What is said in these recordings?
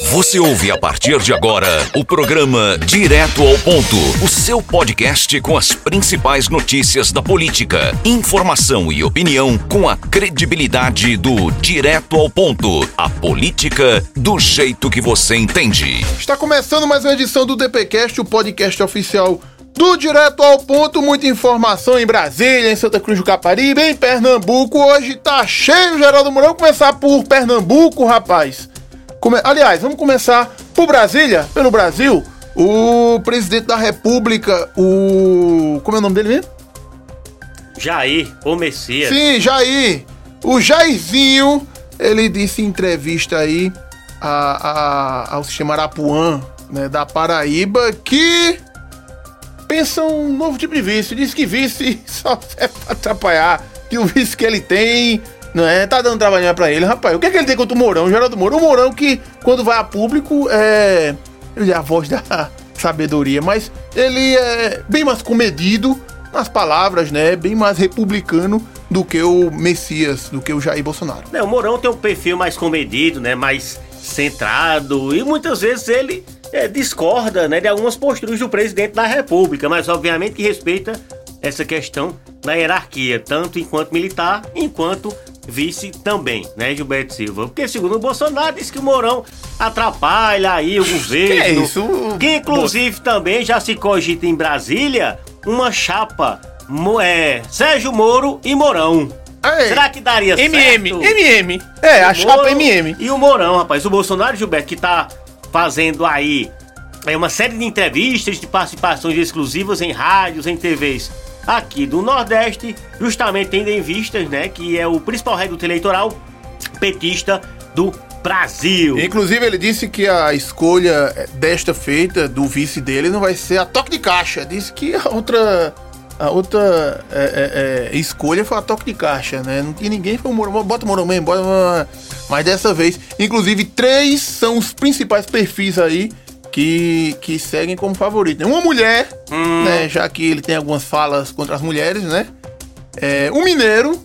Você ouve a partir de agora o programa Direto ao Ponto, o seu podcast com as principais notícias da política, informação e opinião com a credibilidade do Direto ao Ponto, a política do jeito que você entende. Está começando mais uma edição do DPcast, o podcast oficial do Direto ao Ponto, muita informação em Brasília, em Santa Cruz do Caparibe, em Pernambuco. Hoje tá cheio, Geraldo Mourão. Começar por Pernambuco, rapaz. Come... Aliás, vamos começar por Brasília, pelo Brasil. O presidente da República, o. Como é o nome dele mesmo? Jair, o Messias. Sim, Jair. O Jairzinho, ele disse em entrevista aí a, a, ao sistema Arapuã, né, da Paraíba, que pensa um novo tipo de vice. Diz que vice só serve pra atrapalhar. Que o vice que ele tem, é? Tá dando trabalho pra ele. Rapaz, o que é que ele tem contra o Mourão? O Geraldo Mourão. O Mourão que, quando vai a público, é. Ele é a voz da sabedoria, mas ele é bem mais comedido nas palavras, né? Bem mais republicano do que o Messias, do que o Jair Bolsonaro. O Mourão tem um perfil mais comedido, né? Mais centrado e muitas vezes ele é, discorda né, de algumas posturas do presidente da República, mas obviamente que respeita essa questão da hierarquia, tanto enquanto militar, enquanto vice também, né, Gilberto Silva? Porque segundo o Bolsonaro, diz que o Mourão atrapalha aí o governo. Que é isso? Que inclusive também já se cogita em Brasília uma chapa é, Sérgio Moro e Mourão. Ei, Será que daria MM, certo? MM. É, O a chapa Moro MM. E o Mourão, rapaz. O Bolsonaro, Gilberto, que tá fazendo aí é, uma série de entrevistas, de participações exclusivas em rádios, em TVs aqui do Nordeste, justamente tendo em vistas, né, que é o principal reduto eleitoral petista do Brasil. Inclusive, ele disse que a escolha desta feita do vice dele não vai ser a toque de caixa. Disse que a outra. A outra é, é, é, escolha foi a toque de caixa, né? Não tinha ninguém, foi o. Bota o Moro mesmo, bota. Mas dessa vez, inclusive, três são os principais perfis aí que, que seguem como favorito. Uma mulher, Hum. né? Já que ele tem algumas falas contra as mulheres, né? É, um mineiro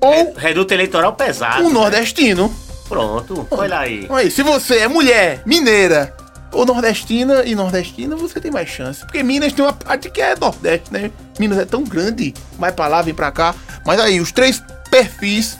ou Reduto eleitoral pesado. um nordestino. Pronto, olha aí. Aí, se você é mulher, mineira ou nordestina e nordestina, você tem mais chance. Porque Minas tem uma parte que é nordeste, né? Minas é tão grande, vai pra lá, vem pra cá. Mas aí, os três perfis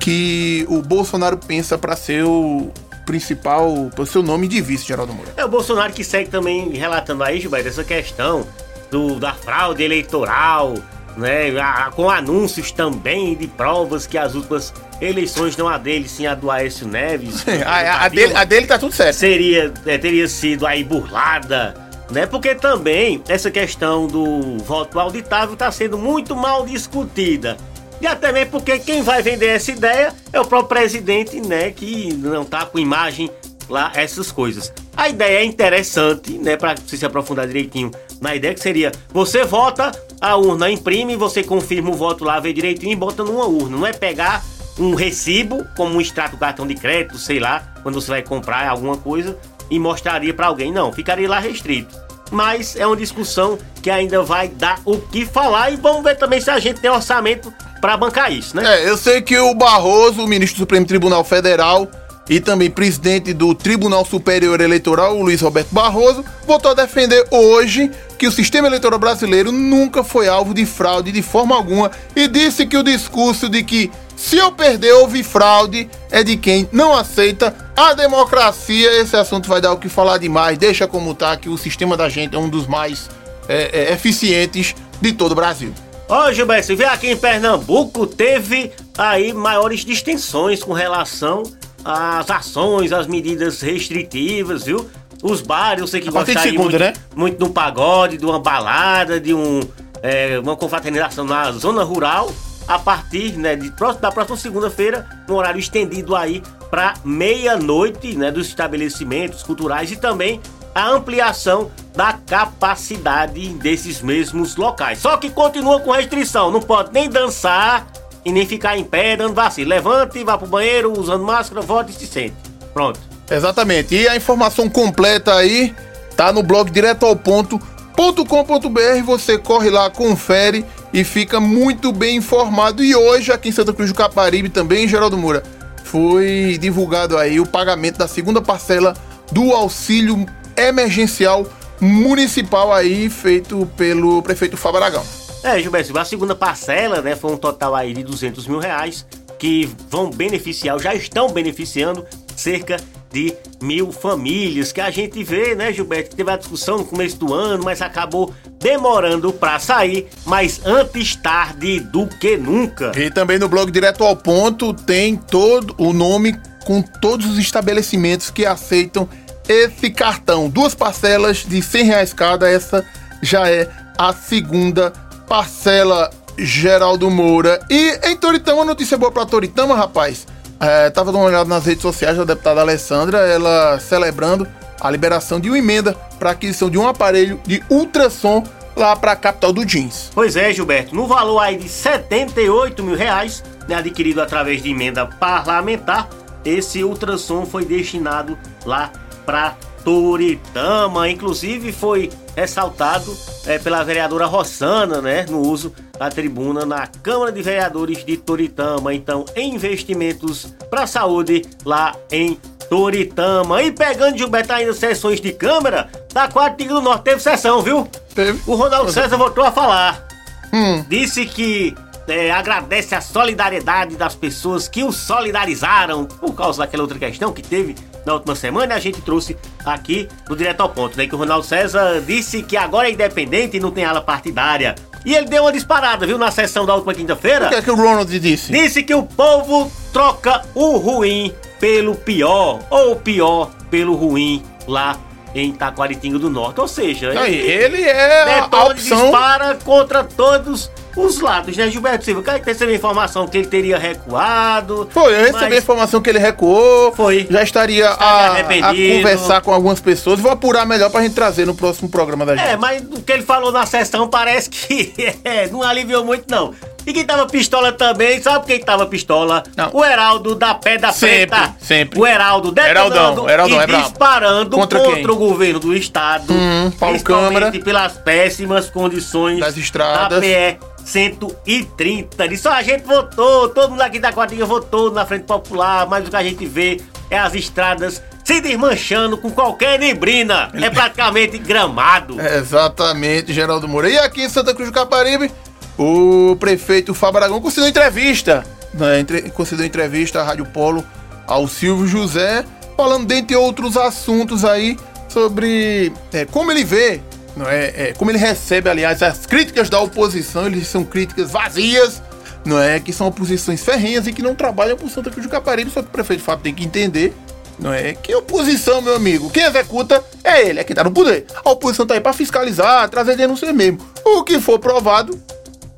que o Bolsonaro pensa pra ser o principal, pro seu nome de vice, Geraldo Moura. É o Bolsonaro que segue também relatando aí, Gilberto, essa questão do, da fraude eleitoral, né? a- com anúncios também de provas que as últimas eleições, não a dele, sim a do Aécio Neves. A, a dele, a dele tá tudo certo. seria é, teria sido aí burlada, né? Porque também essa questão do voto auditável está sendo muito mal discutida. E até mesmo porque quem vai vender essa ideia é o próprio presidente, né? Que não tá com imagem lá, essas coisas. A ideia é interessante, né? Para você se aprofundar direitinho na ideia que seria: você vota, a urna imprime, você confirma o voto lá, vê direitinho e bota numa urna. Não é pegar um recibo, como um extrato cartão de crédito, sei lá, quando você vai comprar alguma coisa e mostraria para alguém. Não, ficaria lá restrito. Mas é uma discussão que ainda vai dar o que falar e vamos ver também se a gente tem orçamento para bancar isso, né? É, eu sei que o Barroso, o ministro do Supremo Tribunal Federal e também presidente do Tribunal Superior Eleitoral, o Luiz Roberto Barroso, voltou a defender hoje que o sistema eleitoral brasileiro nunca foi alvo de fraude de forma alguma e disse que o discurso de que se eu perder houve fraude é de quem não aceita a democracia. Esse assunto vai dar o que falar demais. Deixa como tá que o sistema da gente é um dos mais é, é, eficientes de todo o Brasil. Ô Gilberto, você vê aqui em Pernambuco teve aí maiores distensões com relação às ações, às medidas restritivas, viu? Os bares, eu sei que A partir de gostariam segunda, muito, né? muito de um pagode, de uma balada, de um, é, uma confraternização na zona rural, a partir né, de, da próxima segunda-feira, um horário estendido aí para meia-noite né, dos estabelecimentos culturais e também a ampliação da capacidade desses mesmos locais. Só que continua com restrição, não pode nem dançar e nem ficar em pé dando vacilo. Levante, vá pro banheiro usando máscara, volte e se sente. Pronto. Exatamente. E a informação completa aí tá no blog direto ao ponto .com.br, você corre lá, confere e fica muito bem informado. E hoje, aqui em Santa Cruz do Caparibe, também, Geraldo Moura, foi divulgado aí o pagamento da segunda parcela do auxílio emergencial municipal aí feito pelo prefeito Fábio Aragão. É, Gilberto, a segunda parcela, né, foi um total aí de 200 mil reais que vão beneficiar, já estão beneficiando cerca de mil famílias, que a gente vê, né, Gilberto, que teve a discussão no começo do ano, mas acabou demorando para sair, mas antes tarde do que nunca. E também no blog Direto ao Ponto tem todo o nome com todos os estabelecimentos que aceitam esse cartão. Duas parcelas de 100 reais cada, essa já é a segunda parcela Geraldo Moura. E em Toritama, notícia boa para Toritama, rapaz. É, tava dando uma olhada nas redes sociais da deputada Alessandra, ela celebrando a liberação de uma emenda para aquisição de um aparelho de ultrassom lá para a capital do jeans. Pois é, Gilberto, no valor aí de 78 mil reais, né, adquirido através de emenda parlamentar, esse ultrassom foi destinado lá para Toritama. Inclusive foi ressaltado é, pela vereadora Rossana, né, no uso da tribuna na Câmara de Vereadores de Toritama. Então, investimentos para a saúde lá em Toritama. E pegando Gilberto ainda sessões de Câmara, da Quartiga do Norte teve sessão, viu? Teve. O Ronaldo César voltou a falar. Hum. Disse que é, agradece a solidariedade das pessoas que o solidarizaram por causa daquela outra questão que teve na última semana. A gente trouxe aqui no Direto ao Ponto, né? Que o Ronaldo César disse que agora é independente e não tem ala partidária. E ele deu uma disparada, viu, na sessão da última quinta-feira. O que é que o Ronald disse? Disse que o povo troca o ruim pelo pior, ou o pior pelo ruim lá em Taquaritinga do Norte. Ou seja, Aí, ele é a, opção. dispara contra todos os lados, né, Gilberto Silva? Cara, recebeu a informação que ele teria recuado. Foi, eu recebi a mas- informação que ele recuou. Foi. Já estaria Estaria a, a conversar com algumas pessoas. Vou apurar melhor pra gente trazer no próximo programa da gente. É, mas o que ele falou na sessão parece que é, não aliviou muito, não. E quem tava pistola também, sabe quem tava pistola? Não. O Heraldo da Pedra Sempre, Preta. sempre. O Heraldo detonando Heraldão, Heraldão, e é disparando Contra contra, o governo do estado. Hum, Paulo principalmente Câmara. pelas péssimas condições Das estradas. da PE 130. Disse, ó, a gente votou, todo mundo aqui da Quadrinha votou na Frente Popular, mas o que a gente vê é as estradas se desmanchando com qualquer neblina. É praticamente gramado. É, Exatamente, Geraldo Moura. E aqui em Santa Cruz do Caparibe, o prefeito Fábio Aragão concedeu entrevista, né, entre, concedeu entrevista à Rádio Polo ao Silvio José, falando dentre outros assuntos aí sobre é, como ele vê, não é, é, como ele recebe, aliás, as críticas da oposição, eles são críticas vazias, não é, que são oposições ferrenhas e que não trabalham por Santa Cruz do Caparibe, só que o prefeito Fábio tem que entender não é? Que oposição, meu amigo. Quem executa é ele, é quem tá no poder. A oposição tá aí pra fiscalizar, trazer denúncia mesmo. O que for provado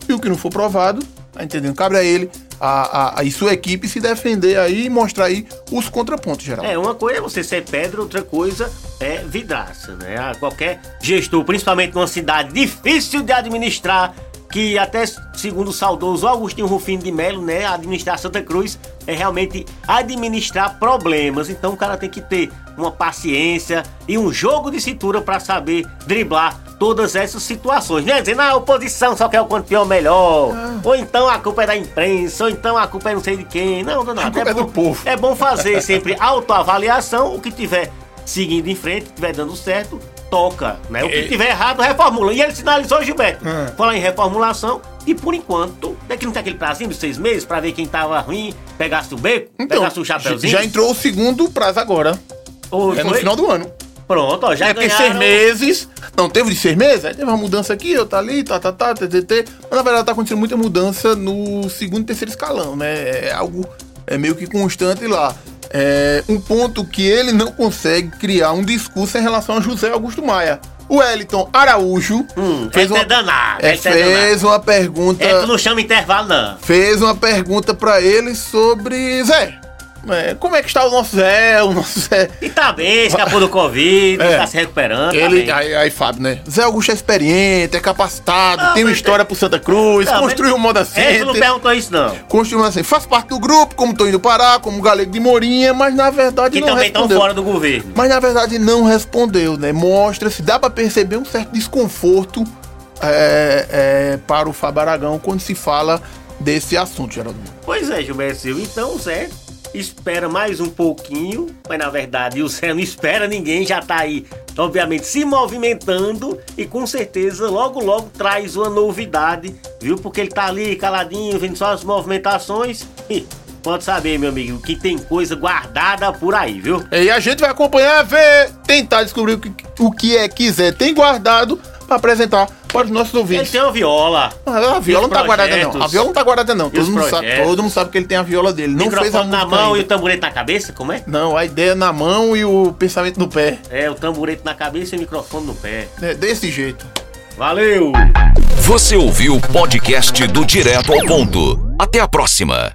e o que não for provado, tá entendendo? Cabe a ele a, a, e sua equipe se defender aí e mostrar aí os contrapontos, geral. É, uma coisa é você ser pedra, outra coisa é vidraça, né? Ah, Qualquer gestor, principalmente numa cidade difícil de administrar, que até segundo o saudoso Agostinho Rufino de Melo, né, administrar Santa Cruz é realmente administrar problemas. Então o cara tem que ter uma paciência e um jogo de cintura para saber driblar todas essas situações. Não é dizendo, ah, a oposição só quer o campeão melhor, Ah. ou então a culpa é da imprensa, ou então a culpa é não sei de quem. Não, não, não. A culpa é do bom- povo. é bom fazer sempre autoavaliação, o que tiver seguindo em frente, tiver dando certo, toca, né? O que E- tiver errado, reformula. E ele sinalizou, Gilberto, Hum. falar em reformulação, e por enquanto, é que não tem aquele prazinho de seis meses pra ver quem tava ruim, pegasse o beco, Então, pegasse o chapéuzinho. já entrou o segundo prazo agora. Ou É no foi? final do ano. Pronto, ó, já É porque ganharam... seis meses. Não, teve de seis meses? Aí teve uma mudança aqui, outra ali, tá, tá, tá, TTT. Mas na verdade tá acontecendo muita mudança no segundo e terceiro escalão, né? É algo é meio que constante lá. É um ponto que ele não consegue criar um discurso em relação a José Augusto Maia. O Wellington Araújo Hum, fez, esse uma, é danado, é, é fez uma pergunta. É, tu não chama intervalo, não. Fez uma pergunta pra ele sobre Zé. É, como é que está o nosso Zé? O nosso Zé. E tá bem, escapou do Covid, É. tá se recuperando, tá Ele, bem. aí, aí, Fábio, né? Zé Augusto é experiente, é capacitado, Não, tem uma história pro Santa Cruz, Não, construiu mas- um Moda É, tu não Center, perguntou isso, não. construiu assim, faz parte do grupo, como tô indo parar, como Galego de Morinha, mas na verdade Que não também estão fora do governo. Mas na verdade não respondeu, né? Mostra-se, dá pra perceber um certo desconforto é, é, para o Fábio Aragão quando se fala desse assunto, Geraldo. Pois é, Gilberto Silva. Então, Zé espera mais um pouquinho, mas na verdade o Zé não espera ninguém, já tá aí, obviamente, se movimentando e com certeza logo logo traz uma novidade, viu? Porque ele tá ali caladinho, vendo só as movimentações pode saber, meu amigo, que tem coisa guardada por aí, viu? E a gente vai acompanhar, ver, tentar descobrir o que, o que é que Zé tem guardado para apresentar para os nossos ouvintes. Ele tem uma viola. Ah, a viola não tá guardada, não. A viola não tá guardada, não. Todo mundo, sabe, todo mundo sabe que ele tem a viola dele. Não fez a na mão ainda. e o tamborete na cabeça? Como é? Não, a ideia é na mão e o pensamento no pé. É, o tamborete na cabeça e o microfone no pé. É, desse jeito. Valeu! Você ouviu o podcast do Direto ao Ponto. Até a próxima.